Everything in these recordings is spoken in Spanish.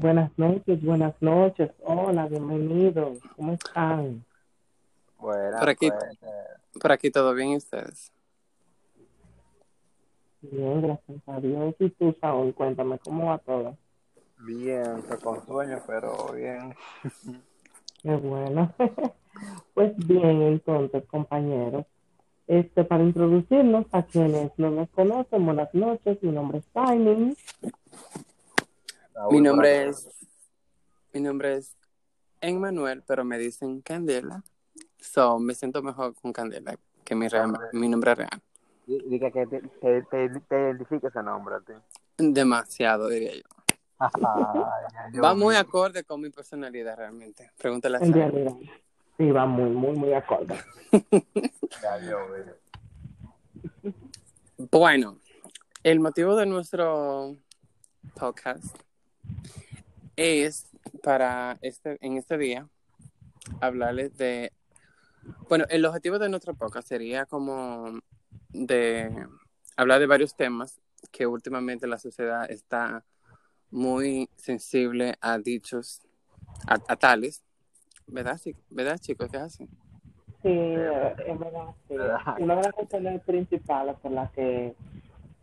Buenas noches, buenas noches. Hola, bienvenidos. ¿Cómo están? Bueno, Por aquí, por aquí todo bien, ¿y ustedes? Bien, gracias a Dios. Y tú, Saúl, cuéntame cómo va todo. bien, estoy con sueño, pero bien. Qué bueno. Pues bien, entonces, compañeros, este, para introducirnos a quienes no nos conocen, buenas noches. Mi nombre es Simon. Raúl, Mi nombre es, mi nombre es Emmanuel, pero me dicen Candela. So, me siento mejor con Candela que mi, real- mi nombre real. Di- Diga que te, te, te, te identifique ese nombre a ti. Demasiado, diría yo. Ay, ya yo Va muy acorde con mi personalidad realmente. Pregúntale a Sara. sí, va muy, muy, muy acorde. Ya yo vi. Bueno, el motivo de nuestro podcast es para este, en este día hablarles de, bueno, el objetivo de nuestro podcast sería como de hablar de varios temas que últimamente la sociedad está muy sensible a dichos, a, a tales, ¿verdad? Sí, ¿Verdad, chicos? ¿Qué así? Sí, es verdad. sí. Una de las razones principales por las que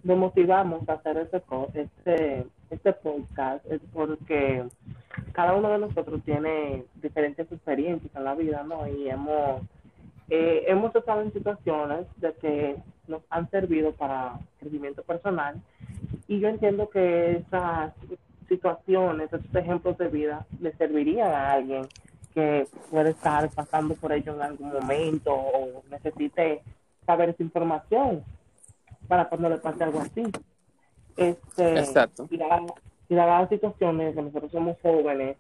nos motivamos a hacer este, este, este podcast es porque cada uno de nosotros tiene diferentes experiencias en la vida, ¿no? Y hemos, eh, hemos estado en situaciones de que nos han servido para crecimiento personal y yo entiendo que esas situaciones, esos ejemplos de vida le servirían a alguien que puede estar pasando por ello en algún momento o necesite saber esa información para cuando le pase algo así. Este, Exacto. Y dadas y dadas las situaciones que nosotros somos jóvenes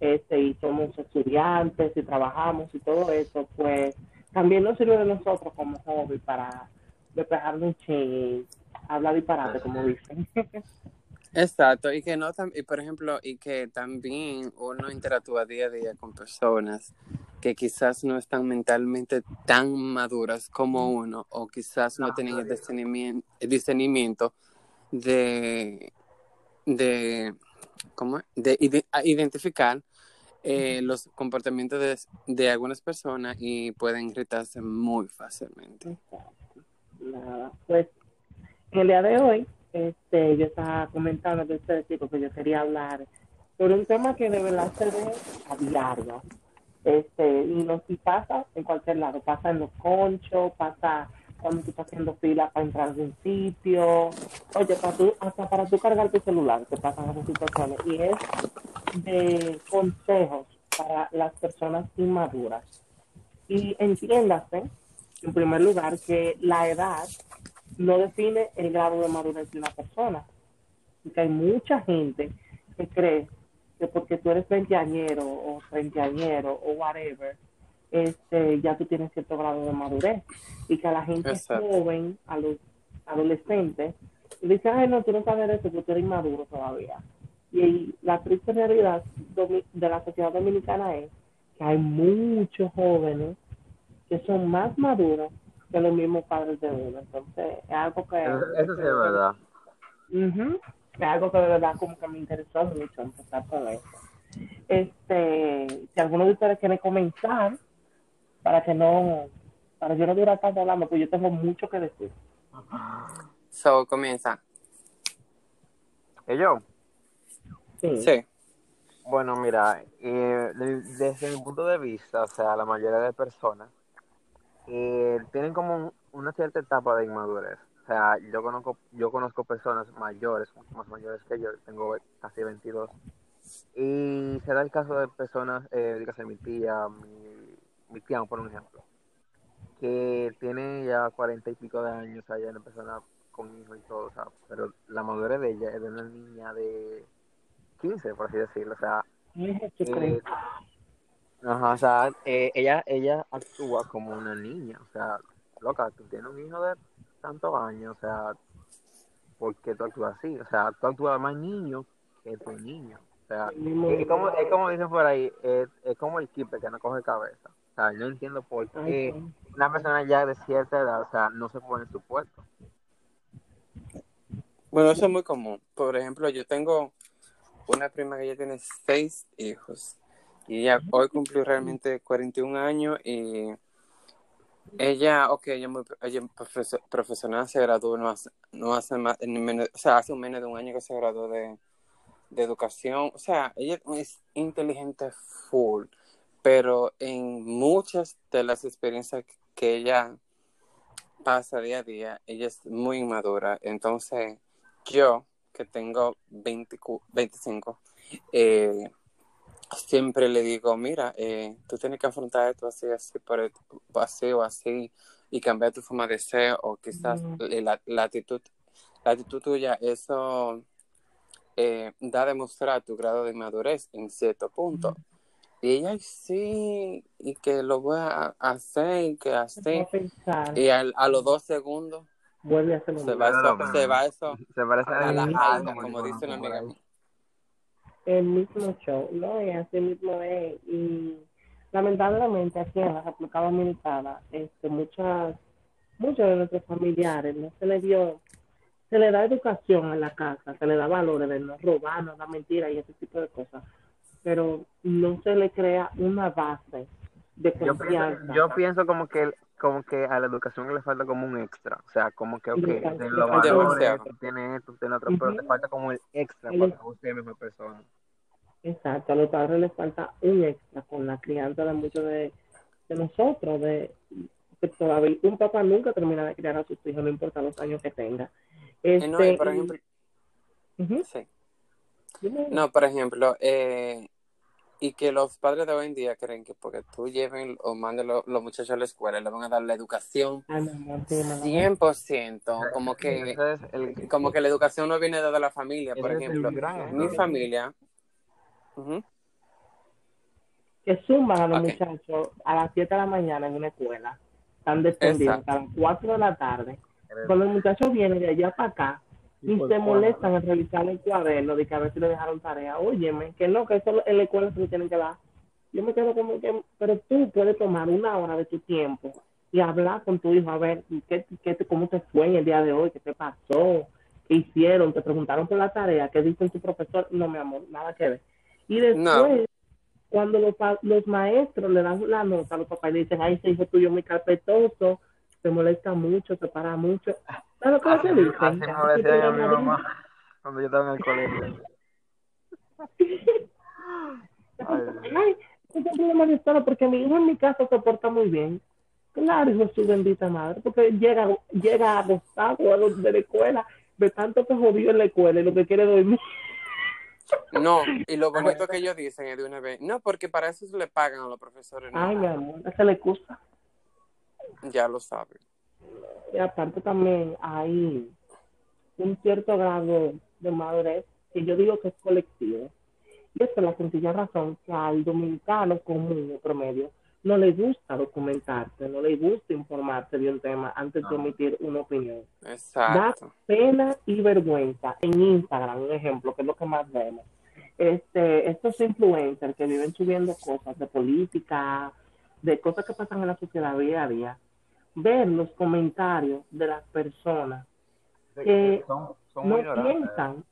este, y somos estudiantes y trabajamos y todo eso, pues también nos sirve de nosotros como hobby para despejarnos un ching, hablar disparate, como dicen. Exacto, y que no, y por ejemplo, y que también uno interactúa día a día con personas que quizás no están mentalmente tan maduras como uno, o quizás no tienen el discernimiento, el discernimiento de, de, ¿cómo de ide- identificar eh, los comportamientos de, de algunas personas y pueden irritarse muy fácilmente. Nada, pues en el día de hoy, este, yo estaba comentando de ustedes chicos que yo quería hablar sobre un tema que de verdad se ve a diario. Este, y, no, y pasa en cualquier lado, pasa en los conchos, pasa cuando tú estás haciendo fila para entrar a algún sitio, oye, para tú, hasta para tú cargar tu celular, te pasan esas situaciones. Y es de consejos para las personas inmaduras. Y entiéndase, en primer lugar, que la edad no define el grado de madurez de una persona. Porque hay mucha gente que cree que porque tú eres veinteañero o treintañero o whatever, este, ya tú tienes cierto grado de madurez. Y que a la gente Exacto. joven, a los adolescentes, le dice, ay, no, tú no sabes eso, porque eres inmaduro todavía. Y la triste realidad de la sociedad dominicana es que hay muchos jóvenes que son más maduros que los mismos padres de uno. Entonces, es algo que... Eso, eso sí es verdad. Ujú. Es algo que de verdad como que me interesó mucho empezar con eso. Este, si alguno de ustedes quiere comenzar, para que no, para yo no durar tanto hablando, pues yo tengo mucho que decir. So, comienza. ¿Y yo? Sí. Sí. Bueno, mira, eh, de- desde mi punto de vista, o sea, la mayoría de personas eh, tienen como un- una cierta etapa de inmadurez. O sea, yo conozco, yo conozco personas mayores, mucho más mayores que yo, tengo casi 22. Y se da el caso de personas, eh, dígase mi tía, mi, tía, por un ejemplo, que tiene ya cuarenta y pico de años, o sea, ya una persona con hijos y todo, o sea, pero la madurez de ella es de una niña de 15, por así decirlo, o sea, eh, ajá, o sea, eh, ella, ella actúa como una niña, o sea, loca, tú tienes un hijo de tantos años, o sea, ¿por qué tú actúas así? O sea, tú actúas más niño que tu niño, o sea, es como, es como dicen por ahí, es, es como el kipe que no coge cabeza, o sea, yo entiendo por Ay, qué sí. una persona ya de cierta edad, o sea, no se pone en su puesto. Bueno, eso es muy común. Por ejemplo, yo tengo una prima que ya tiene seis hijos. Y ella hoy cumplió realmente 41 años y ella, ok, ella, muy, ella profesor, profesional se graduó no hace, no hace más, menos, o sea, hace un menos de un año que se graduó de, de educación. O sea, ella es inteligente full, pero en muchas de las experiencias que ella pasa día a día, ella es muy inmadura. Entonces, yo, que tengo 20, 25, eh, siempre le digo, mira, eh, tú tienes que afrontar esto así, así, por, así o así, y cambiar tu forma de ser, o quizás Mm. la, la actitud, la actitud tuya, eso eh, da a demostrar tu grado de madurez en cierto punto. Y ella, sí, y que lo voy a hacer, y que así, y al- a los dos segundos vuelve a hacerlo. se va eso, se va eso Se parece a la como dice una amiga mía. el mismo show, ¿no? Y así mismo es. Y lamentablemente aquí en la República Dominicana, este, muchas, muchos de nuestros familiares no se les dio, se le da educación en la casa, se le da valores de no robar, no dar mentiras y ese tipo de cosas, pero no se le crea una base de Yo pienso, confianza. yo pienso como que como que a la educación le falta como un extra, o sea, como que, ok, Le falta- de le los falta- valores, Demasiado. tú tienes esto, tienes otro, pero te falta como el extra El- para que usted sea mejor persona. Exacto, a los padres les falta un extra con la crianza de muchos de, de nosotros, de que todavía un papá nunca termina de criar a sus hijos, no importa los años que tenga. Eh, Este, no, y por ejemplo, sí. No, por ejemplo, eh, y que los padres de hoy en día creen que porque tú lleven o mandes lo- los muchachos a la escuela, le van a dar la educación Ay, mi amor, sí, mi amor. 100%, como que, es el, como que la educación no viene de la familia, por ejemplo. Mi familia, Que zumban a los muchachos a las 7 de la mañana en una escuela, están descendidos Exacto. a las 4 de la tarde. Cuando el muchacho viene de allá para acá, y se molestan en realizar el cuaderno de que a ver si le dejaron tarea. Óyeme, que no, que eso en la escuela se lo tienen que dar. Yo me quedo como que, pero tú puedes tomar una hora de tu tiempo y hablar con tu hijo a ver qué, qué, te- cómo te fue en el día de hoy, qué te pasó, qué hicieron, te preguntaron por la tarea, qué dice tu profesor. No, mi amor, nada que ver. Y después, No. cuando los, pa- los maestros le dan la nota a los papás y le dicen, ay, ese hijo tuyo muy carpetoso, se molesta mucho, se para mucho. ¿Sabes lo que te dicen? Así me decía yo a mi mamá cuando yo estaba en el colegio. Ay. Un problema de estado porque mi hijo en mi casa se porta muy bien. Claro, hijo su bendita madre, porque llega, llega agotado a los de la escuela, de tanto que jodió en la escuela y lo que quiere dormir. no, y lo bonito que ellos dicen es de una vez, no, porque para eso se le pagan a los profesores, no, Ay, mi amor, es la excusa. ya lo saben. Y aparte también hay un cierto grado de madurez que yo digo que es colectivo. Y es por la sencilla razón que al dominicano común o promedio no le gusta documentarse, no le gusta informarse de un tema antes de No. emitir una opinión. Exacto. Pena y vergüenza en Instagram, un ejemplo, que es lo que más vemos. Este, estos influencers que viven subiendo cosas de política, de cosas que pasan en la sociedad día a día, ver los comentarios de las personas que son, son no piensan,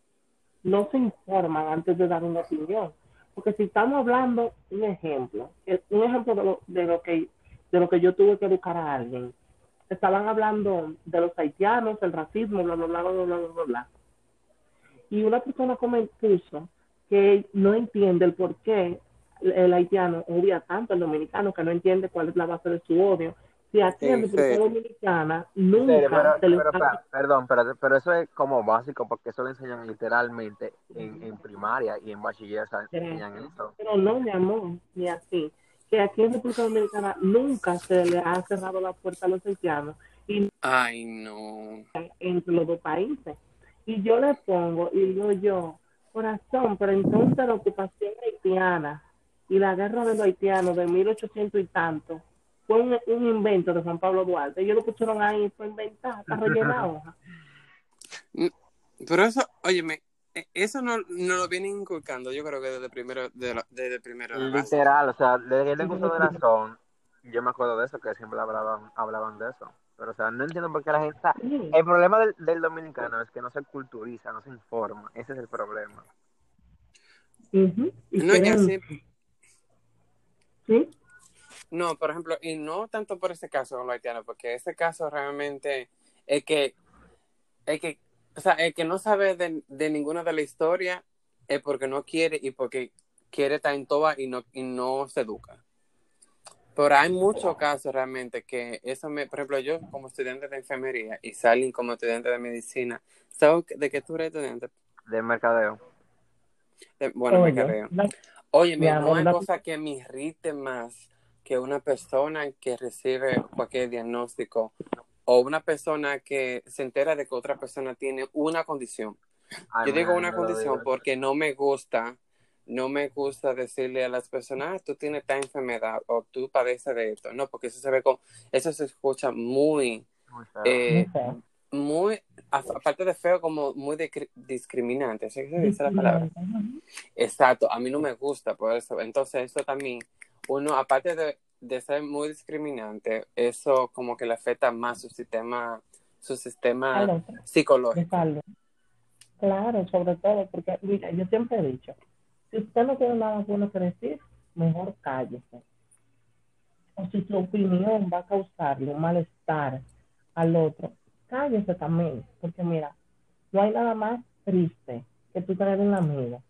no se informan antes de dar una opinión. Porque si estamos hablando, un ejemplo, un ejemplo de lo, de lo que de lo que yo tuve que educar a alguien. Estaban hablando de los haitianos, el racismo, bla, bla, bla, bla, bla, bla, bla. Y una persona comen- puso que no entiende el por qué el haitiano odia tanto al dominicano, que no entiende cuál es la base de su odio. Si aquí en En República serio. Dominicana En serio, nunca pero, se les pero, pa- perdón, pero, pero eso es como básico porque eso lo enseñan literalmente en, en primaria y en bachiller enseñan eso. Pero no, mi amor, ni así. Que aquí en República Dominicana nunca se le ha cerrado la puerta a los haitianos y Ay, no. entre los dos países. Y yo le pongo, y digo yo, corazón, pero entonces la ocupación haitiana y la guerra de los haitianos de 1800 y tanto fue un, un invento de Juan Pablo Duarte. Ellos lo pusieron ahí, fue inventado, está rellena hoja. Pero eso, óyeme, eh, eso no, no lo vienen inculcando, yo creo que desde primero, de la- desde primero de. Literal, o sea, desde que tengo uso de razón, yo me acuerdo de eso, que siempre hablaban, hablaban de eso. Pero, o sea, no entiendo por qué la gente... Sí. el problema del, del dominicano es que no se culturiza, no se informa. Ese es el problema. Y No, quieren- así, ¿sí? No, por ejemplo, y no tanto por ese caso con los haitianos, porque ese caso realmente es que, es que, o sea, el que no sabe de, de ninguna de la historia es porque no quiere y porque quiere estar en toa y no, y no se educa. Pero hay muchos casos realmente que eso me, por ejemplo, yo como estudiante de enfermería y Salin como estudiante de medicina, ¿sabes de qué tú eres estudiante? De mercadeo. De- bueno, Oye, mercadeo. la- Oye, Mi mira, no hay la- cosa que me irrite más que una persona que recibe cualquier diagnóstico o una persona que se entera de que otra persona tiene una condición. Ay, Yo digo una condición porque no me gusta, no me gusta decirle a las personas, "Ah, tú tienes esta enfermedad o tú padeces de esto. No, porque eso se ve con, eso se escucha muy, Muy feo. eh, muy feo. Muy, aparte de feo, como muy discri- discriminante. ¿Sí se dice la palabra? Exacto, a mí no me gusta por eso. Entonces, eso también, uno, aparte de, de ser muy discriminante, eso como que le afecta más su sistema, su sistema psicológico. Claro, sobre todo, porque mira, yo siempre he dicho, si usted no tiene nada bueno que decir, mejor cállese. O si su opinión va a causarle un malestar al otro, cállese también, porque mira, no hay nada más triste que tú tener un amigo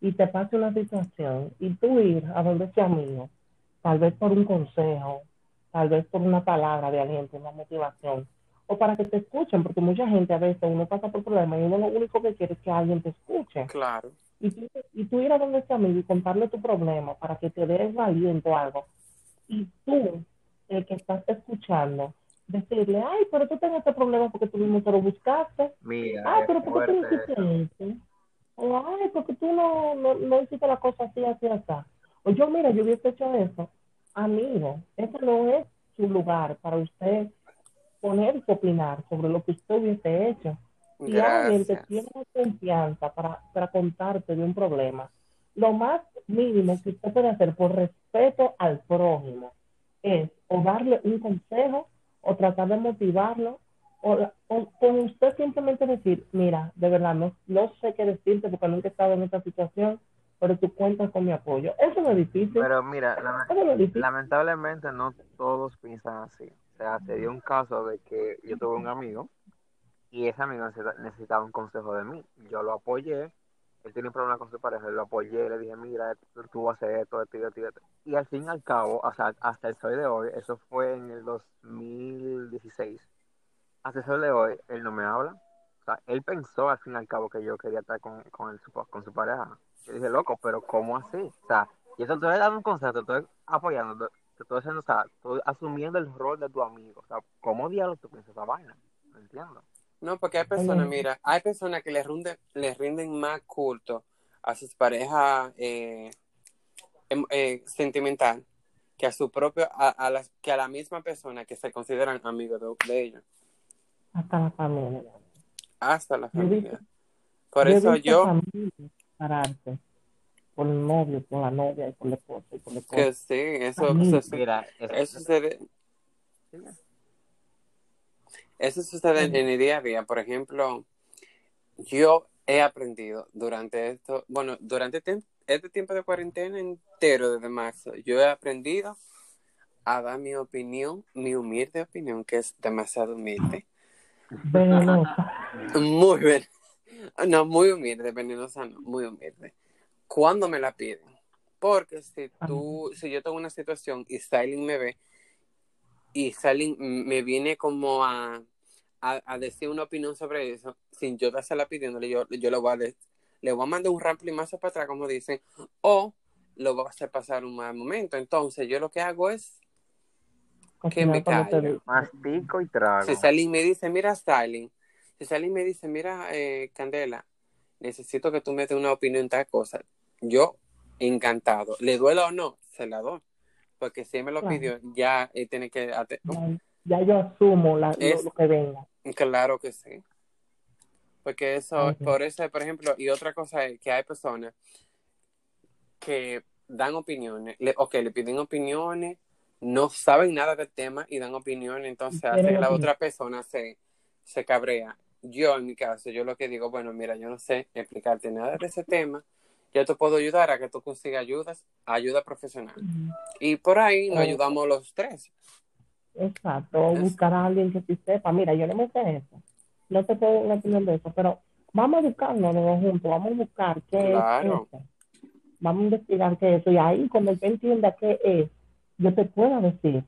y te pase una situación y tú ir a donde ese amigo, tal vez por un consejo, tal vez por una palabra de aliento, una motivación, o para que te escuchen, porque mucha gente a veces uno pasa por problemas y uno lo único que quiere es que alguien te escuche. Claro. Y tú, y tú ir a donde ese amigo y contarle tu problema para que te dé un aliento o algo. Y tú, el que estás escuchando, decirle, ay, pero tú tienes este problema porque tú mismo te lo buscaste. Mira, Ay, pero ¿por qué tú no hiciste eso? O, ay, porque tú no, no, no hiciste la cosa así, así, así. O yo, mira, yo hubiese hecho eso. Amigo, ese no es su lugar para usted poner y opinar sobre lo que usted hubiese hecho. Si alguien te Gracias. tiene confianza para, para contarte de un problema, lo más mínimo que usted puede hacer por respeto al prójimo es o darle un consejo o tratar de motivarlo o, o con usted simplemente decir, mira, de verdad no, no sé qué decirte porque nunca he estado en esta situación, pero tú cuentas con mi apoyo. Eso no es difícil. Pero mira, Eso no es difícil. lamentablemente no todos piensan así. O sea, se dio un caso de que yo tuve un amigo y ese amigo necesita- necesitaba un consejo de mí. Yo lo apoyé. Él tenía un problema con su pareja, lo apoyé, le dije, mira, tú, vas a hacer esto, esto, esto, esto. Y al fin y al cabo, sea, hasta el sol de hoy, eso fue en el 2016, hasta el sol de hoy, él no me habla. O sea, él pensó al fin y al cabo que yo quería estar con, con, el- con su pareja. Yo dije, loco, pero ¿cómo así? O sea, y eso te dando un consejo, te estoy apoyando, te estoy haciendo, o sea, estoy asumiendo el rol de tu amigo. O sea, ¿cómo diablos tú piensas esa vaina? No entiendo. No, porque hay personas, Oye. mira, hay personas que les rinden, les rinden más culto a sus parejas eh, em- eh, sentimental que a su propio, a, a las, que a la misma persona que se consideran amigos de, de ellos, Hasta la familia. hasta la familia. visto- Por eso yo, pararse por el novio, por la novia y por la esposa y por la esposa. que sí, eso, eso, Mira, eso, eso sucede, eso sucede en, el día a día. Por ejemplo, yo he aprendido durante esto, bueno, durante este tiempo de cuarentena entero desde marzo, yo he aprendido a dar mi opinión, mi humilde opinión, que es demasiado humilde. Venenosa. Muy bien. No, muy humilde, venenosa no, muy humilde. Cuando me la piden. Porque si tú, si yo tengo una situación y Styling me ve y Styling me viene como a, a, a decir una opinión sobre eso, sin yo dársela pidiéndole, yo, yo le voy a de- le voy a mandar un ramplimazo para atrás, como dicen, o lo voy a hacer pasar un mal momento. Entonces, yo lo que hago es que me callo. mastico y trago. Si Styling me dice, mira, Styling, si Styling me dice, mira, eh, Candela, necesito que tú me des una opinión en tal cosa, yo, encantado. ¿Le duela o no? Se la doy. Porque si él me lo Claro. pidió, ya él tiene que... Ya, ya yo asumo la- lo- Es- lo, que venga. Claro que sí. Porque eso, por eso, por ejemplo, y otra cosa es que hay personas que dan opiniones, le, ok, le piden opiniones, no saben nada del tema y dan opiniones, entonces hace que la otra persona se, se cabrea. Yo, en mi caso, yo lo que digo, bueno, mira, yo no sé explicarte nada de ese tema, yo te puedo ayudar a que tú consigas ayudas, ayuda profesional. Y por ahí nos Oh. ayudamos los tres. Exacto, o buscar a alguien que sí sepa. Mira, yo no me sé eso. No te puedo dar una opinión de eso, pero vamos a buscarnos los juntos, vamos a buscar qué Claro. es eso. Vamos a investigar qué es eso. Y ahí, cuando él entienda qué es, yo te puedo decir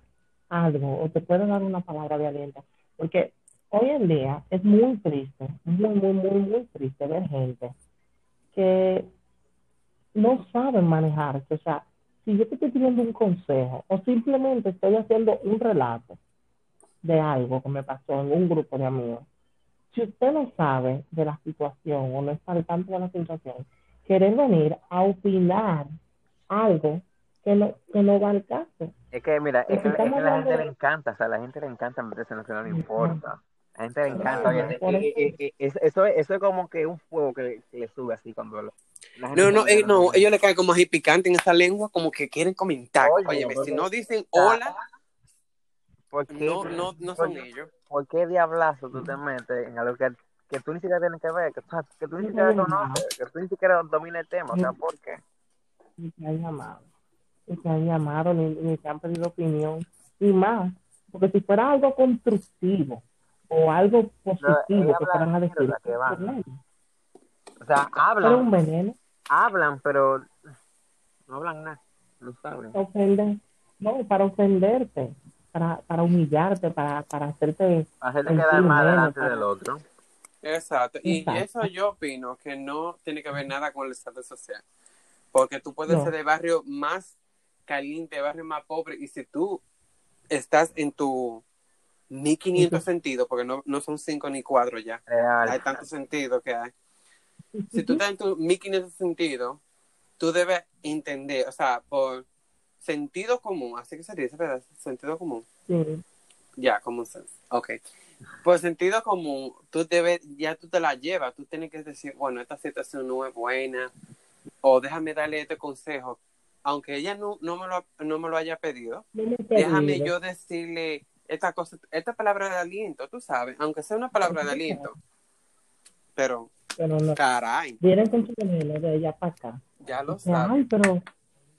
algo o te puedo dar una palabra de aliento. Porque hoy en día es muy triste, muy, muy, muy, muy triste ver gente que no saben manejarse. O sea, si yo te estoy pidiendo un consejo o simplemente estoy haciendo un relato de algo que me pasó en un grupo de amigos, si usted no sabe de la situación o no está al tanto de la situación, querer venir a opinar algo que no, que no va al caso. Es que, mira, es que, es que a la gente le encanta, o sea, a la gente le encanta meterse en lo que no le importa. A la gente le encanta, Claro, oye, por eh, eso. eh, eh, es- eso, es- eso es como que un fuego que le, que le sube así cuando lo... No, no, eh, no, ellos le caen como así picante en esa lengua, como que quieren comentar. Oye, si no dicen hola, ¿Por qué, no, no, no son por- ellos. ¿Por qué diablazo tú te metes en algo que, que tú ni siquiera tienes que ver, que, que tú ni siquiera conoces, que tú ni siquiera dominas el tema? O sea, ¿por qué? ni te han llamado, ni te han llamado, ni, ni te han pedido opinión, y más, porque si fuera algo constructivo o algo positivo ella que fueran a decir, que va. O sea, pero un hablan, veneno, hablan, pero no hablan nada, no saben. ofender, no, para ofenderte, para, para humillarte, para, para hacerte Hacerte quedar más menos, delante para- del otro. Exacto. Y Exacto. eso yo opino que no tiene que ver nada con el estatus social. Porque tú puedes No. ser de barrio más caliente, barrio más pobre, y si tú estás en tu 1500 Ujú. sentidos, porque no, no son cinco ni cuatro ya, Real. hay tantos sentidos que hay. Si tú estás en tu 1500 sentidos, tú debes entender, o sea, por sentido común, así que se dice, ¿verdad? Sentido común. Sí, Ya, common sense. Ok. Por sentido común, tú debes, ya tú te la llevas, tú tienes que decir, bueno, esta situación no es buena, o déjame darle este consejo, aunque ella no, no, me, lo, no me lo haya pedido, no déjame pedido. yo decirle esta cosa, esta palabra de aliento, tú sabes, aunque sea una palabra de aliento, pero pero no. caray, Vienen con su veneno de allá para acá. ya lo sabes. Ay, pero,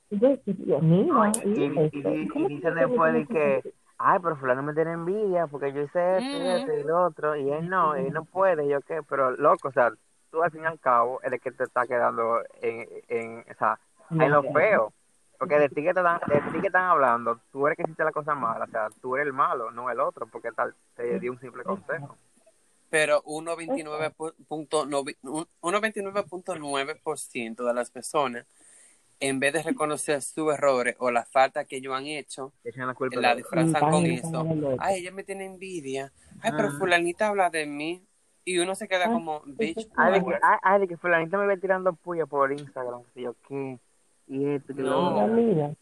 Dios mío, y, y, y- y ¿cómo dicen tú después que, ay, pero fulano me tiene envidia porque yo hice esto y esto y lo otro, y él no, él no puede, yo qué, pero loco, o sea, tú al fin y al cabo eres que te está quedando en, en, o sea, en lo feo. Porque de ti que te, dan, de ti que están hablando, tú eres que hiciste la cosa mala, o sea, tú eres el malo, no el otro, porque tal, te dio un simple consejo. Pero 1.29.9% un- 1.29.9% de las personas, en vez de reconocer sus errores o la falta que ellos han hecho, la culpa disfrazan con eso. ay, ella me tiene envidia. Ay, pero Ah. fulanita habla de mí. Y uno se queda como, bitch. Ay, de que, ay, ay, de que fulanito me ve tirando puya por Instagram, que yo qué, y esto, que No. O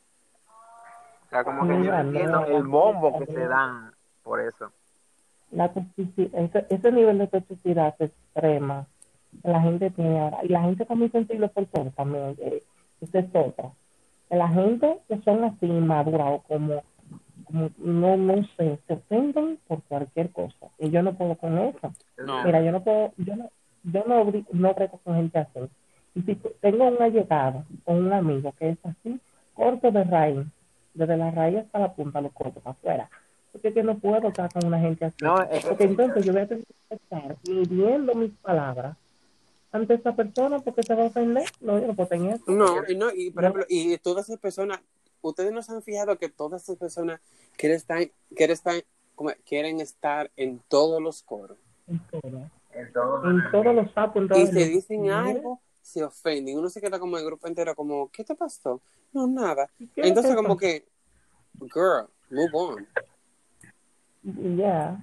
sea, como que yo entiendo el bombo que se dan por eso. La ese, ese nivel de toxicidad extrema la gente tiene ahora, y la gente está muy sensible por todo también, eh, esa es otra. La gente que son así inmadura o como, como no, no sé, se ofenden por cualquier cosa. Y yo no puedo con eso. No. Mira, yo no puedo, yo no, yo no, no breco con gente así. Y si tengo un allegado o un amigo que es así, corto de raíz, desde la raíz hasta la punta lo corto para afuera. Porque no puedo estar con una gente así. No, es que- porque entonces yo voy a tener que estar midiendo mis palabras ante esa persona porque se va a ofender. No, yo no puedo tener eso. No, y no, y por No. ejemplo, y todas esas personas, ustedes no se han fijado que todas esas personas quieren estar, quieren estar, como, quieren estar en todos los coros. En todo. En todo. En todos los sapos, en todos Y si dicen algo, se ofenden. Uno se queda como el grupo entero, como, ¿qué te pasó? No, nada. ¿Qué Entonces, como que, girl, move on. Ya.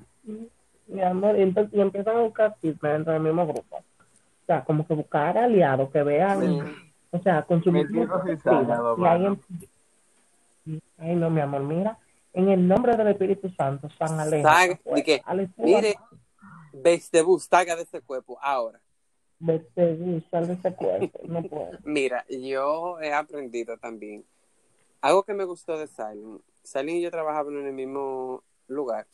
Mi amor, y, empiezan a buscar chismes dentro del mismo grupo. O sea, como que buscar aliados que vean, Sí. o sea, con su misma Metiendo perspectiva. cizaña, Y ahí, mano. em- ay, no, mi amor, mira, en el nombre del Espíritu Santo, San Alejo. De que, mire, Belzebú, salga de ese cuerpo ahora. Vete, sal de ese cuerpo, no puedo. Mira, yo he aprendido también. Algo que me gustó de Silent. Silent y yo trabajaban en el mismo lugar.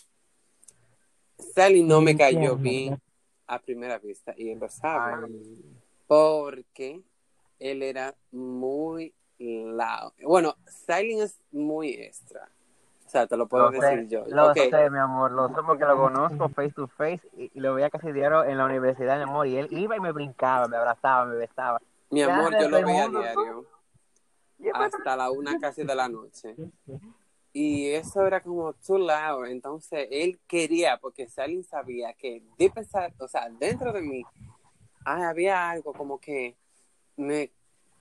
Silent no me cayó bien a primera vista y él lo sabe. Ay, Porque él era muy loud. Bueno, Silent es muy extra. O sea, te lo puedo Lo decir sé, yo. lo Ok, sé, mi amor, lo sé porque lo conozco face to face y, y lo veía casi diario en la universidad, mi amor, y él iba y me brincaba, me abrazaba, me besaba. Mi amor, yo lo veía diario. Hasta la una casi de la noche. Y eso era como too loud. Entonces él quería, porque Stalin sabía que de pensar, o sea, dentro de mí, ah, había algo como que me,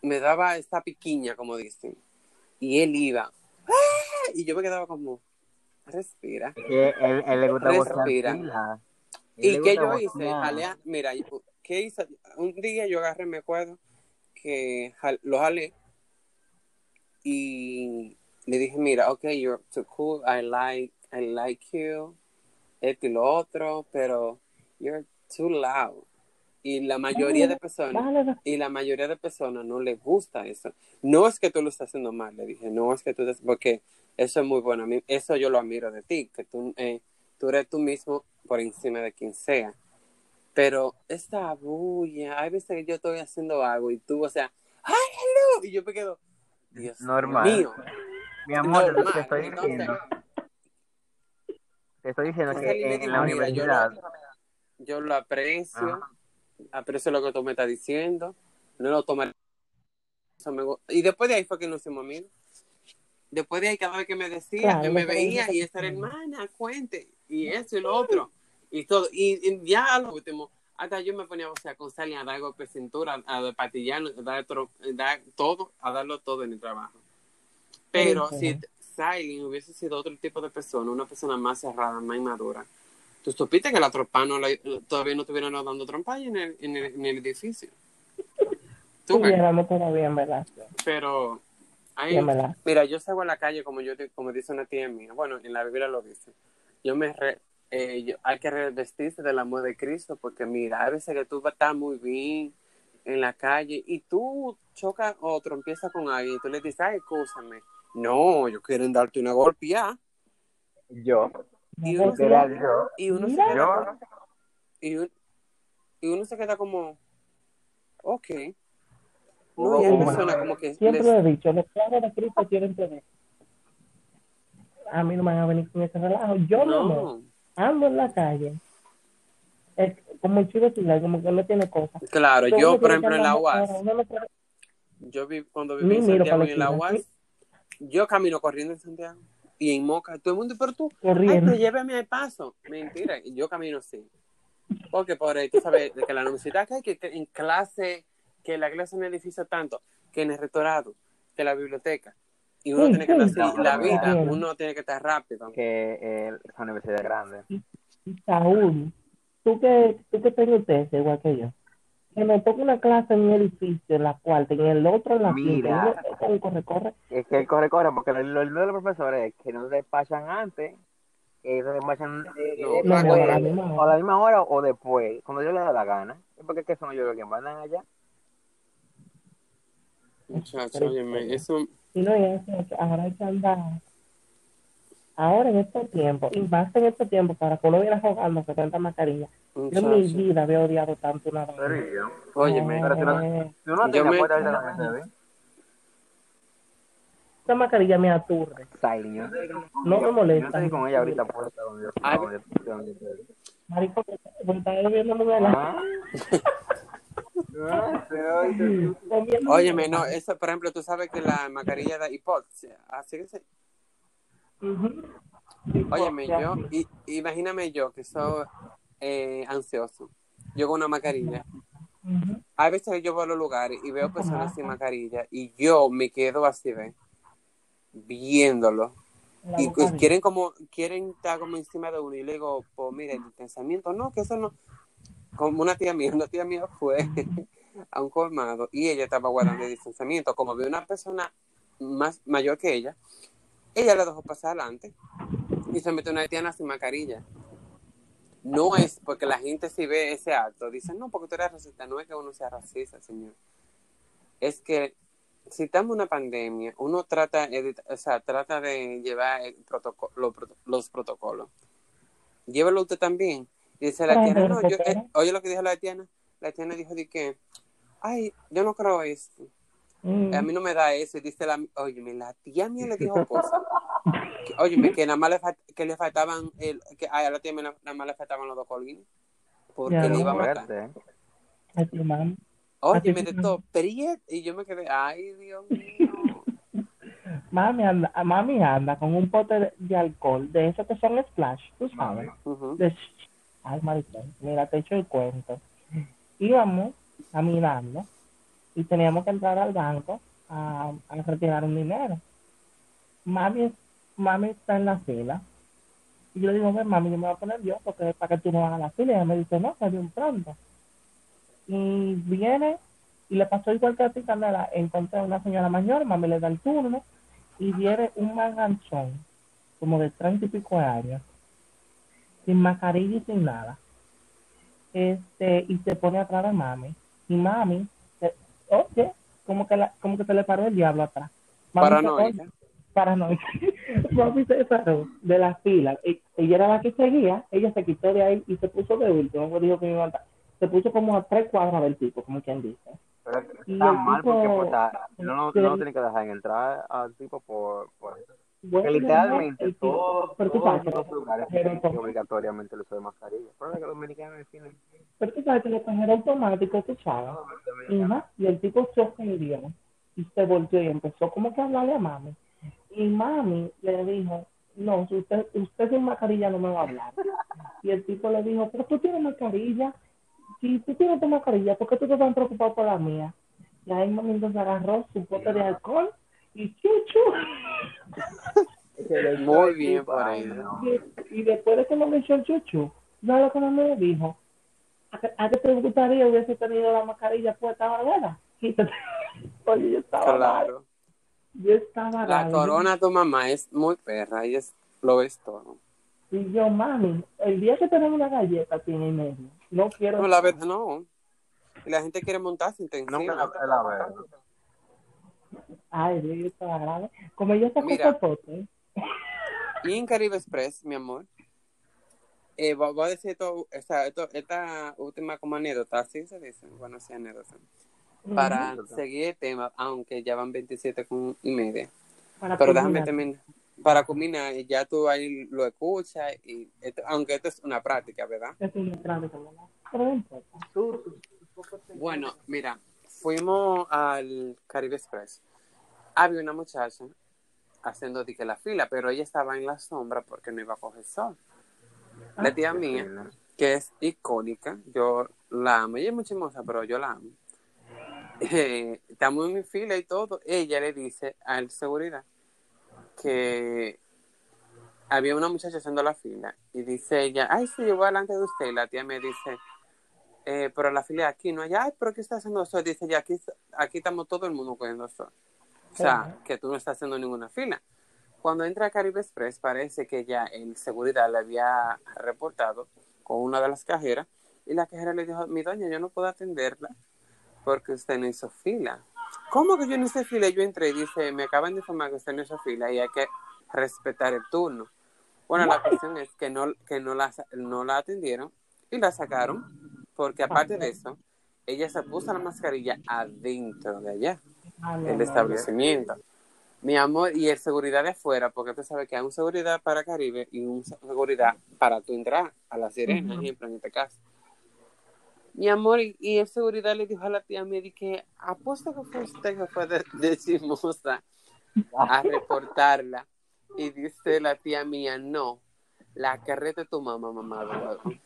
me daba esta piquiña, como dicen. Y él iba. ¡ah! Y yo me quedaba como, respira. él, él le gusta Respira. ¿Y qué yo hice? vocear. Jalé a- mira, yo- ¿qué hice? Un día yo agarré, me acuerdo, que jal- lo jalé y le dije, mira, ok, you're too cool, I like, I like you, esto y lo otro, pero you're too loud. Y la mayoría de personas, y la mayoría de personas no les gusta eso. No es que tú lo estás haciendo mal, le dije, no es que tú, estás- porque eso es muy bueno, a mí, eso yo lo admiro de ti, que tú, eh, tú eres tú mismo por encima de quien sea. Pero esta bulla, hay veces que yo estoy haciendo algo y tú, o sea, ¡ay, hello! Y yo me quedo, Dios Normal. mío. Mi amor, Normal, te estoy diciendo, te estoy diciendo que en la mira, yo universidad, lo, yo lo aprecio, Ajá. aprecio lo que tú me estás diciendo, no lo tomaré. eso me gu- Y después de ahí fue que nos hicimos amigos. Después de ahí, cada vez que me decía, Claro, que me veía, y esa era hermana, cuente, y eso y lo otro, y todo. Y, y ya a lo último, hasta yo me ponía, o sea, con Sally a dar golpe de cintura, a, a patillar, a dar, tro- dar todo, a darlo todo en el trabajo. Pero si Sally hubiese sido otro tipo de persona, una persona más cerrada, más inmadura, tú supiste que la trompa no la- todavía no estuvieran dando trompa en el, en el, en el edificio. Estuviéramos todavía en verdad. pero ahí, verdad. mira, yo salgo a la calle como yo como dice una tía mía, bueno, en la Biblia lo dice. Yo me re- eh, yo- hay que revestirse del amor de Cristo porque mira, a veces que tú vas a estar muy bien en la calle y tú chocas o trompiezas con alguien y tú le dices, ay, escúchame. No, yo quiero darte una golpeada. yo, Y uno, se- yo, y uno se queda y, un- y uno se queda como, ok. No, y hay personas como que Siempre les- lo he dicho, los clavos de Cristo tienen poder. A mí no me van a venir con ese relajo. Yo no, no. ando en la calle. Es como el chivo sin como que no tiene cosas. Claro, yo, por ejemplo, en la UAS, yo vi, cuando viví en Santiago y en la UAS, yo camino corriendo en Santiago y en Moca, todo el mundo, pero tú, ay, corriendo. pero llévame al paso. Mentira, y yo camino así. Porque por ahí, tú sabes, de que la universidad, que, hay que, que en clase, que la clase en el edificio tanto, que en el rectorado, que la biblioteca. Y uno Sí, tiene que estar sí. así, la vida, Bien. uno tiene que estar rápido. que eh, esa universidad es grande. Saúl, tú que, tú que ustedes igual que yo, que me toca una clase en un edificio, en la cuarta, en el otro en la Mira. quinta, y uno corre, corre. Es que él corre, corre, porque lo, de los profesores es que no despachan antes, ellos despachan eh, No, eh, no, después, a la misma hora. o a la misma hora o después, cuando yo le da la gana. Es porque es que son ellos los que mandan allá. Muchacho, óyeme, eso, Y no, y eso, ahora hay que andar, ahora en estos tiempos, y más en estos tiempos, para que uno viera jugando con tanta mascarilla. Yo en mi vida había odiado tanto una vaina. Yo. Óyeme, Pero si no, Eh, si uno Yo tiene me- puerta ahorita también se ve. esa mascarilla me aturde. Yo No me yo molesta. estoy con ella ahorita yo Ay, donde- estoy. Marico, pues está bebiendo novela. Ah. Ah, Óyeme, novela. no, eso, por ejemplo, tú sabes que la mascarilla da hipoxia, así que se, Óyeme, yo, y, imagíname yo que soy eh, ansioso. Yo con una mascarilla. Ujú. Hay veces que yo voy a los lugares y veo personas sin mascarilla y yo me quedo así, ¿ves? Viéndolo. Y quieren como, quieren estar como encima de uno y le digo, pues mira, el pensamiento, no, que eso no. Como una tía mía, una tía mía fue a un colmado y ella estaba guardando el distanciamiento. Como ve una persona más mayor que ella, ella la dejó pasar adelante y se metió una haitiana sin mascarilla. No es porque la gente si ve ese acto, dice, no, porque tú eres racista. No es que uno sea racista, señor. Es que si estamos en una pandemia, uno trata, o sea, trata de llevar el protoco- lo proto- los protocolos. Llévelo usted también. Y dice la tiana, no, yo, eh, oye lo que dijo la tiana. La tiana dijo de que, ay, yo no creo esto. Mm. A mí no me da eso. Y dice la, oye, la tía mía le dijo cosas. Oye, que nada más le, fal- que le faltaban, el, que a la tía mía nada más le faltaban los dos colguines. Porque Ya, le iba a matar. Fuerte, ¿eh? Que- de todo. Y yo me quedé, ay, Dios mío. Mami anda, mami anda con un pote de, de alcohol, de esos que son splash, tú sabes. Ujú. De, ay, maricón, mira, te echo el cuento. Íbamos caminando y teníamos que entrar al banco a, a retirar un dinero. Mami, mami está en la fila. Y yo le digo, mami, yo me voy a poner yo, porque para que tú no hagas la fila. Y ella me dice, no, que bien pronto. Y viene, y le pasó igual que a ti, Candela. Encontré a una señora mayor, mami le da el turno, y viene un manganzón, como de treinta y pico de años, sin mascarilla y sin nada. Este, y se pone atrás de mami. Y mami, oye, como que, la, como que se le paró el diablo atrás. Mami Paranoica. paranoica. Mami se paró de la fila. E- Ella era la que seguía. Ella se quitó de ahí y se puso de último. Dijo que me iba a. Se puso como a tres cuadras del tipo, como quien dice. Pero está mal tipo- porque pues, no, no, no tiene que dejar en entrar al tipo por, por eso. Bueno, literalmente todos, pero todos sabes que- los lugares tienen obligatoriamente el uso de mascarilla. Pero que los dominicanos en fin, Pero tú sabes que le cajero automático, sabes. Y, ajá, y el tipo se ofendió y se volvió y empezó como que a hablarle a mami. Y mami le dijo, no, si usted, usted sin mascarilla no me va a hablar. Y el tipo le dijo, pero tú tienes mascarilla. Si tú tienes tu mascarilla, ¿por qué tú estás tan preocupado por la mía? Y ahí mami entonces agarró su bote de alcohol y chuchu. Muy bien por ella. no. Y, y después de que me echó el chuchu, ¿sabes lo que mami le dijo? ¿A qué, te gustaría hubiese tenido la mascarilla puesta ahora? Quítate. Oye, yo estaba mal. Claro. Yo estaba La mal. corona de tu mamá es muy perra. Ella es, lo es todo. Y yo, mami, el día que tenemos una galleta tiene y medio. No quiero. No, la verdad, no. Y la gente quiere montarse No, encima. que la verdad. Ay, yo estaba grave. Como ella sacó Mira. pote. Y en Caribe Express, mi amor, eh, voy voy a decir esto, esta, esto- esta última como anécdota, así se dice, bueno, sí, anécdota, para Ujú. seguir el tema, aunque ya van 27 con y media. Para Pero déjame culminar. terminar. Para culminar, ya tú ahí lo escuchas, y esto- aunque esto es una práctica, ¿verdad? Es un trámite, ¿verdad? Pero no importa. Bueno, mira, fuimos al Caribe Express. Había una muchacha haciendo que la fila, pero ella estaba en la sombra porque no iba a coger sol. La tía mía, que es icónica, yo la amo, ella es muy chismosa, pero yo la amo. Eh, estamos en mi fila y todo. Ella le dice al seguridad que había una muchacha haciendo la fila y dice ella, ay, sí, yo voy delante de usted. Y la tía me dice, eh, pero la fila aquí no hay, ay, pero ¿qué está haciendo sol? Dice ella, aquí, aquí estamos todo el mundo cogiendo sol. O sea, que tú no estás haciendo ninguna fila. Cuando entra a Caribe Express, parece que ya el seguridad le había reportado con una de las cajeras y la cajera le dijo, mi doña, yo no puedo atenderla porque usted no hizo fila. ¿Cómo que yo no hice fila? Yo entré y dice, me acaban de informar que usted no hizo fila y hay que respetar el turno. Bueno, la cuestión es que no, que no, la, no la atendieron y la sacaron porque aparte de eso, ella se puso la mascarilla adentro de allá Ah, no, el no, establecimiento. Mi amor, y el seguridad de afuera, porque tú sabes que hay un seguridad para Caribe y un seguridad para tu entrar a la sirena, Ujú. ejemplo, en este caso. Mi amor, y, el seguridad le dijo a la tía Mary que apuesto que fue usted que fue de, de chismosa a reportarla. Y dice la tía mía, no, la carreta de tu mamá, mamá. de huevo".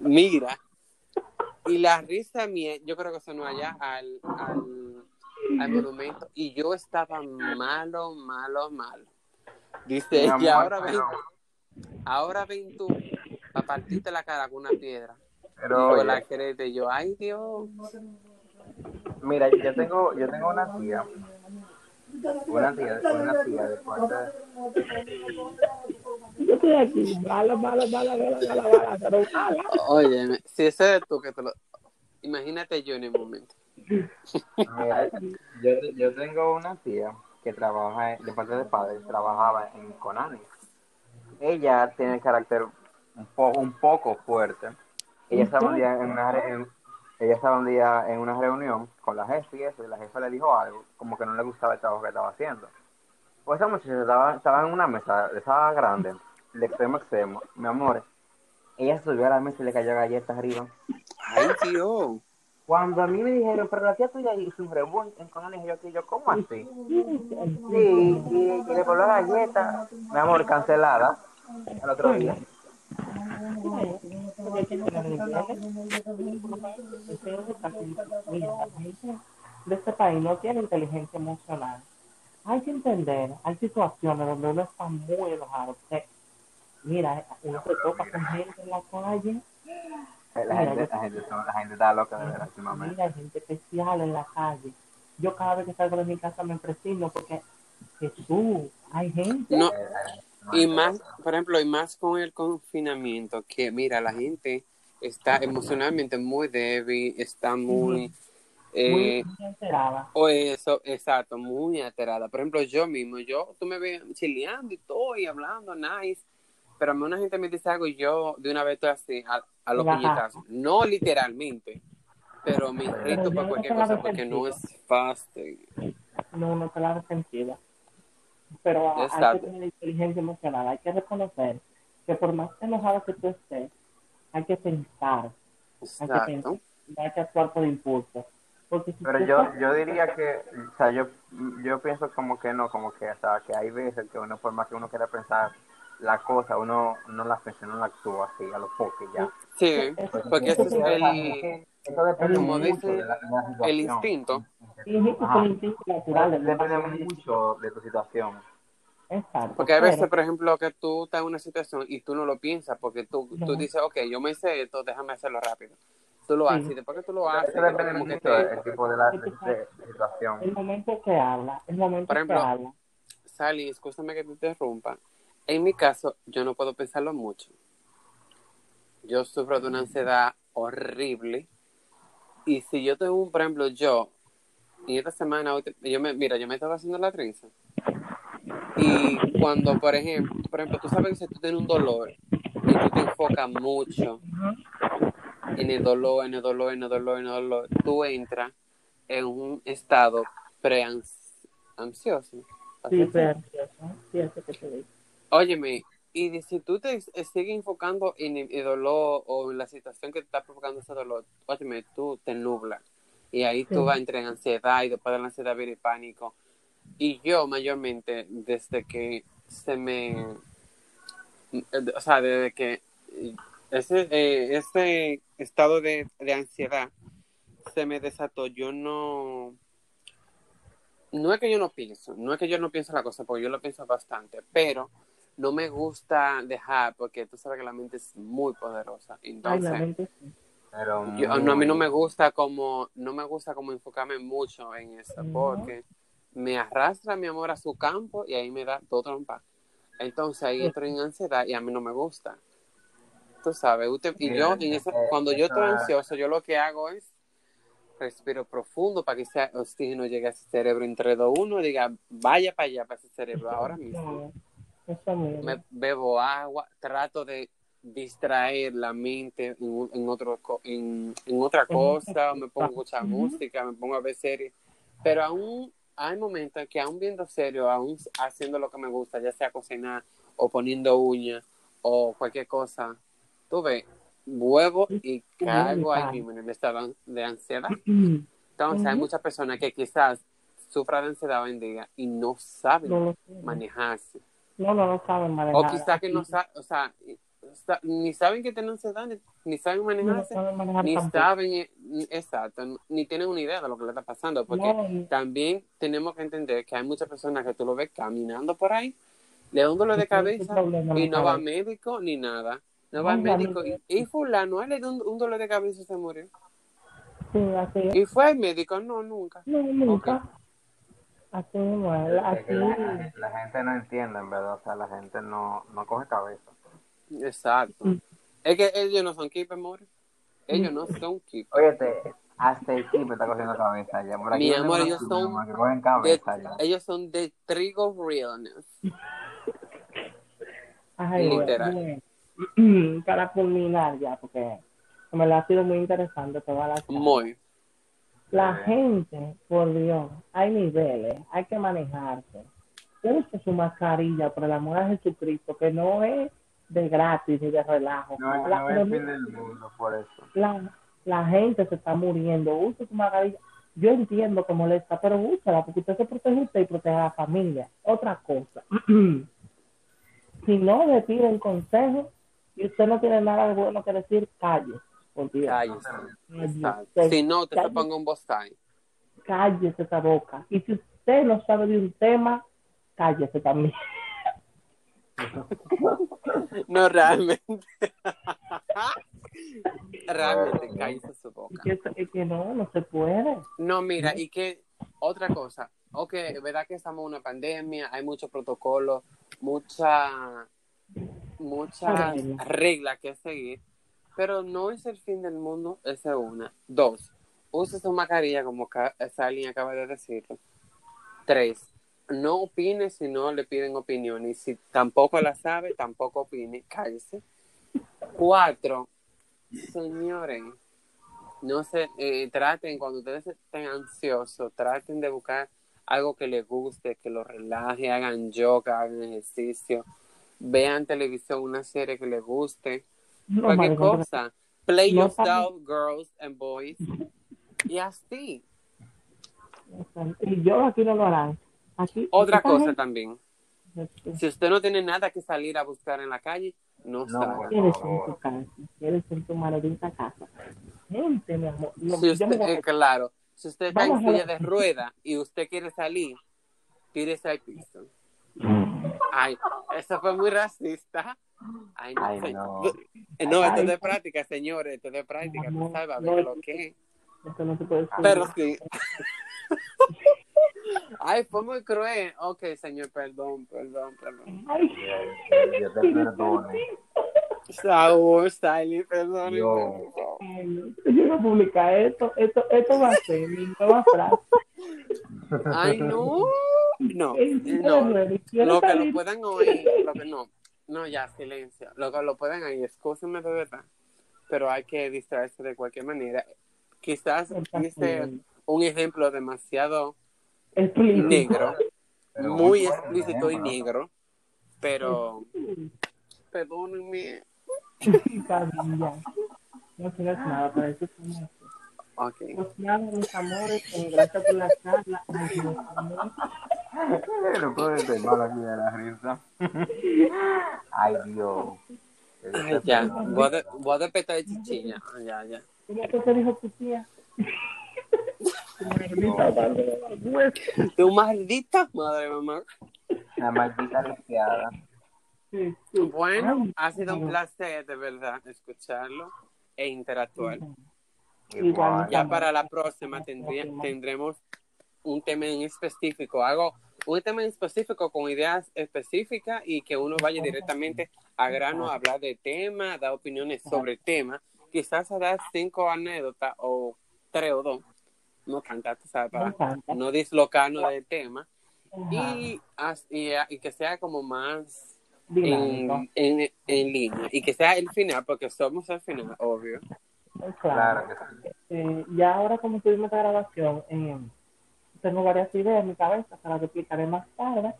Mira, y la risa mía, yo creo que sonó allá al, al, al monumento, y yo estaba malo, malo, malo. Dice amor, ahora ven, ahora ven tú, para partirte la cara con una piedra. Pero, oye, la creta, y yo, ay Dios. Mira, yo tengo, yo tengo una tía, una tía, una tía de parte Yo estoy aquí, mala, mala, mala, mala, mala, mala, pero mala. Oye, si ese eres tú que te lo... Imagínate yo en el momento. Mira, yo, yo tengo una tía que trabaja, de parte de padre, trabajaba en Conani. Ella tiene el carácter un, po- un poco fuerte. Ella estaba un día en una, re- en- ella estaba un día en una reunión con la jefa y eso, y la jefa le dijo algo, como que no le gustaba el trabajo que estaba haciendo. Pues esa muchacha estaba, estaba en una mesa, estaba grande, de extremo a extremo, mi amor. Ella subió a la mesa y le cayó galletas arriba. Ay, tío. Cuando a mí me dijeron, pero la tía tuya hizo un rebú en Colonia, y yo, que yo, ¿cómo así? Sí, y, y le voló la galleta, mi amor, cancelada, al otro día. de este país no tiene inteligencia emocional. Hay que entender, hay situaciones donde uno está muy enojado. Mira, uno se toca con gente en la calle. La gente, la gente, la gente está loca de verdad últimamente. Mira, hay gente especial en la calle. Yo cada vez que salgo de mi casa me impresiono porque Jesús, hay gente. No, Eh, y más, por ejemplo, y más con el confinamiento, que mira, la gente está emocionalmente muy débil, está muy, eh, muy, enterada. o eso, exacto, muy alterada. Por ejemplo, yo mismo, yo, tú me ves chileando y todo, y hablando, nice, pero a mí una gente me dice algo y yo de una vez estoy así, a, a los puñetazos. No literalmente, pero me irrito no cualquier cosa porque no es fácil. No, no te la sentido. Pero hay Exacto. que tener inteligencia emocional, hay que reconocer que por más enojado que tú estés, hay que pensar, hay que pensar, Exacto. no hay que actuar por impulso. Porque si Pero yo, estás- yo diría que, o sea, yo, yo pienso como que no, como que, o sea, que hay veces que uno, por más que uno quiera pensar la cosa, uno no la piensa, no la actúa así, a lo poco ya. Sí, porque ese es el, Eso depende como mucho dice, de la, de la situación. el instinto. Ajá. un instinto natural. del Depende mucho de tu situación. Exacto. Porque hay veces, pero- por ejemplo, que tú estás en una situación y tú no lo piensas porque tú, tú dices, ok, yo me sé esto, déjame hacerlo rápido. Tú lo Sí. haces y después que tú lo haces, Eso depende mucho del tipo de, la, de, de- de situación. el momento que habla, el momento Por ejemplo, que habla. Sally, escúchame que te interrumpa. En mi caso, yo no puedo pensarlo mucho. Yo sufro de una ansiedad horrible. Y si yo tengo un, por ejemplo, yo, y esta semana, yo me, mira, yo me estaba haciendo la trenza. Y cuando, por ejemplo, por ejemplo, tú sabes que si tú tienes un dolor y tú te enfocas mucho en el dolor, en el dolor, en el dolor, en el dolor, tú entras en un estado pre-ansioso. Sí, pero ansioso. Sí, que te digo. Óyeme, y si tú te sigues enfocando en el, el dolor o en la situación que te está provocando ese dolor, óyeme, tú te nublas. Y ahí tú Sí. vas a entrar en ansiedad y después de la ansiedad viene pánico. Y yo mayormente, desde que se me... O sea, desde que ese, eh, ese estado de, de ansiedad se me desató, yo no... No es que yo no pienso, no es que yo no pienso la cosa, porque yo lo pienso bastante, pero no me gusta dejar, porque tú sabes que la mente es muy poderosa. Ay, Entonces, la mente sí. Pero yo, no, a mí no me gusta como, no me gusta como enfocarme mucho en eso, No. porque me arrastra mi amor a su campo y ahí me da todo trompa. Entonces ahí entro en ansiedad y a mí no me gusta. Tú sabes, usted, y Sí, yo, en eh, cuando yo estoy esa- ansioso, yo lo que hago es respiro profundo para que ese oxígeno llegue a ese cerebro entre dos uno y diga, vaya para allá, para ese cerebro ahora mismo. No, eso mismo. me bebo agua, trato de distraer la mente en, en otro en, en otra cosa, me pongo a escuchar música, me pongo a ver series, pero aún hay momentos en que aún viendo serio, aún haciendo lo que me gusta, ya sea cocinar o poniendo uñas o cualquier cosa, tú ves, huevo y caigo ahí mismo en el estado de ansiedad. Entonces hay muchas personas que quizás sufran de ansiedad hoy en día y no saben manejarse. No, no, no saben manejar. O quizás que no saben, o sea, ni saben que tienen ansiedad, ni, saben No manejarse, saben manejar ni tampoco. saben, eh, exacto, ni tienen una idea de lo que le está pasando, porque No, también tenemos que entender que hay muchas personas que tú lo ves caminando por ahí, le da un dolor de cabeza y no va médico ni nada. No va médico y, y fulano, él le dio un, un dolor de cabeza y se murió. Sí, así es. Y fue al médico, no, nunca. No, nunca. Así mismo es. Es Así. que la, la gente no entiende, en verdad. O sea, la gente no, no coge cabeza. Exacto. Mm. Es que ellos no son keepers, amor. Ellos no son keepers. Óyete, hasta el equipo está cogiendo cabeza ya. Por aquí Mi amor, ellos son cogen De- cabeza ya. ellos son de trigo realness. Ay, Literal. bueno. Para culminar ya, porque que me la ha sido muy interesante toda la charla. Muy. La gente, por Dios, hay niveles, hay que manejarse. Use su mascarilla, por el amor a Jesucristo, que no es de gratis ni de relajo. No, la, no es fin del mundo por eso. la, la gente se está muriendo. Use su mascarilla. Yo entiendo que molesta, pero úsala, porque usted se protege usted y protege a la familia. Otra cosa. si no le piden consejo y usted no tiene nada de bueno que decir, calle. Dios. Cállese. Si no, te Cállese. ponga un bostay. cállese esa boca. Y si usted no sabe de un tema, cállese también. No, realmente. realmente, cállese su boca. Es que, es que no, no se puede. No, mira, y que otra cosa, ok, es verdad que estamos en una pandemia, hay muchos protocolos, mucha, muchas reglas que seguir, pero no es el fin del mundo, esa es una. Dos, use su mascarilla como Sally acaba de decirlo. Tres, no opine si no le piden opinión, y si tampoco la sabe, tampoco opine, cállese. Cuatro, señores, no se eh, traten, cuando ustedes estén ansiosos, traten de buscar algo que les guste, que los relaje, hagan yoga, hagan ejercicio, vean televisión, una serie que les guste, No, cualquier maricón, cosa. Play No yourself, girls and boys. Y así. Y yo aquí no lo harán. Aquí, Otra cosa gente- también. Si usted no tiene nada que salir a buscar en la calle, no No, salga. Quieres en tu casa, quieres en tu maldita casa. Gente, mi amor. Lo- Si usted, a- eh, claro, si usted está en silla de rueda y usted quiere salir, tírese al piso. Ay, eso fue muy racista. Ay, no, Ay, se- no. Eh, no, esto es de práctica, señores, esto es de práctica, No, sabes no, lo que es. Esto no se puede decir. Pero sí. Ay, fue muy cruel. Ok, señor, perdón, perdón, perdón. Ay, Dios te perdone. Saúl, Sally, perdón. Yo. yo no publicar esto. Esto, esto va a ser mi nueva frase. Ay, no. No, no. Lo que lo puedan oír, lo que no. No, ya, silencio. Lo lo pueden oír, escúchenme de verdad. Pero hay que distraerse de cualquier manera. Quizás hice un ejemplo demasiado Explícito. negro, Pero muy bueno, explícito y negro, pero perdónenme. No tienes nada para eso. Ok. Nada, mis amores, gracias por la charla. Puedo mal aquí de la risa. Ay, Dios. Ay, ya, voy a, de- voy a despertar de chichilla. Ya, ya. ¿Cómo que te dijo tu tía? Maldita madre. Tu maldita madre, mamá. La maldita lesbiada. Bueno, ha sido un placer de verdad escucharlo e interactuar. Igual. Ya para la próxima tendría, tendremos un tema en específico. Hago un tema en específico con ideas específicas y que uno vaya directamente a grano a hablar de tema, dar opiniones sobre el tema. Quizás a dar cinco anécdotas o tres o dos. No tantas, Para no dislocarnos del tema. Y, y, y que sea como más en, en, en línea. Y que sea el final, porque somos el final, obvio. Claro. Claro que sí. Eh, ya ahora como tuvimos esta grabación, eh, tengo varias ideas en mi cabeza para que explicaré más tarde.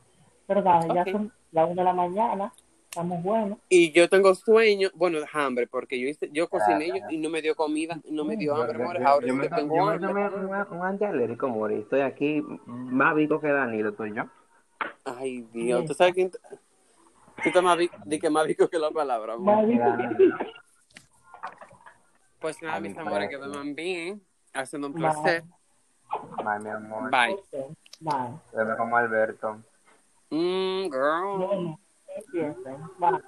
Pero nada, Ok. ya son las una de la mañana, estamos buenos. Y yo tengo sueño, bueno, hambre, porque yo hice, yo cociné Ah, y no me dio comida, no me dio Yo- hambre, yo- amor. Ahora yo me tengo yo me hambre. tomé un, un antialérgico, Mori. Estoy aquí más vivo que Danilo, estoy yo. Ay, Dios, ¿tú sabes quién? Tú estás más vi- di que más la palabra, amor. Maldita- Pues nada, mis amores, que parecer. duerman bien. Ha sido un Bye. placer. Ay, mi amor. Bye. Bye. Te veo como Alberto. Mm, girl. Bye.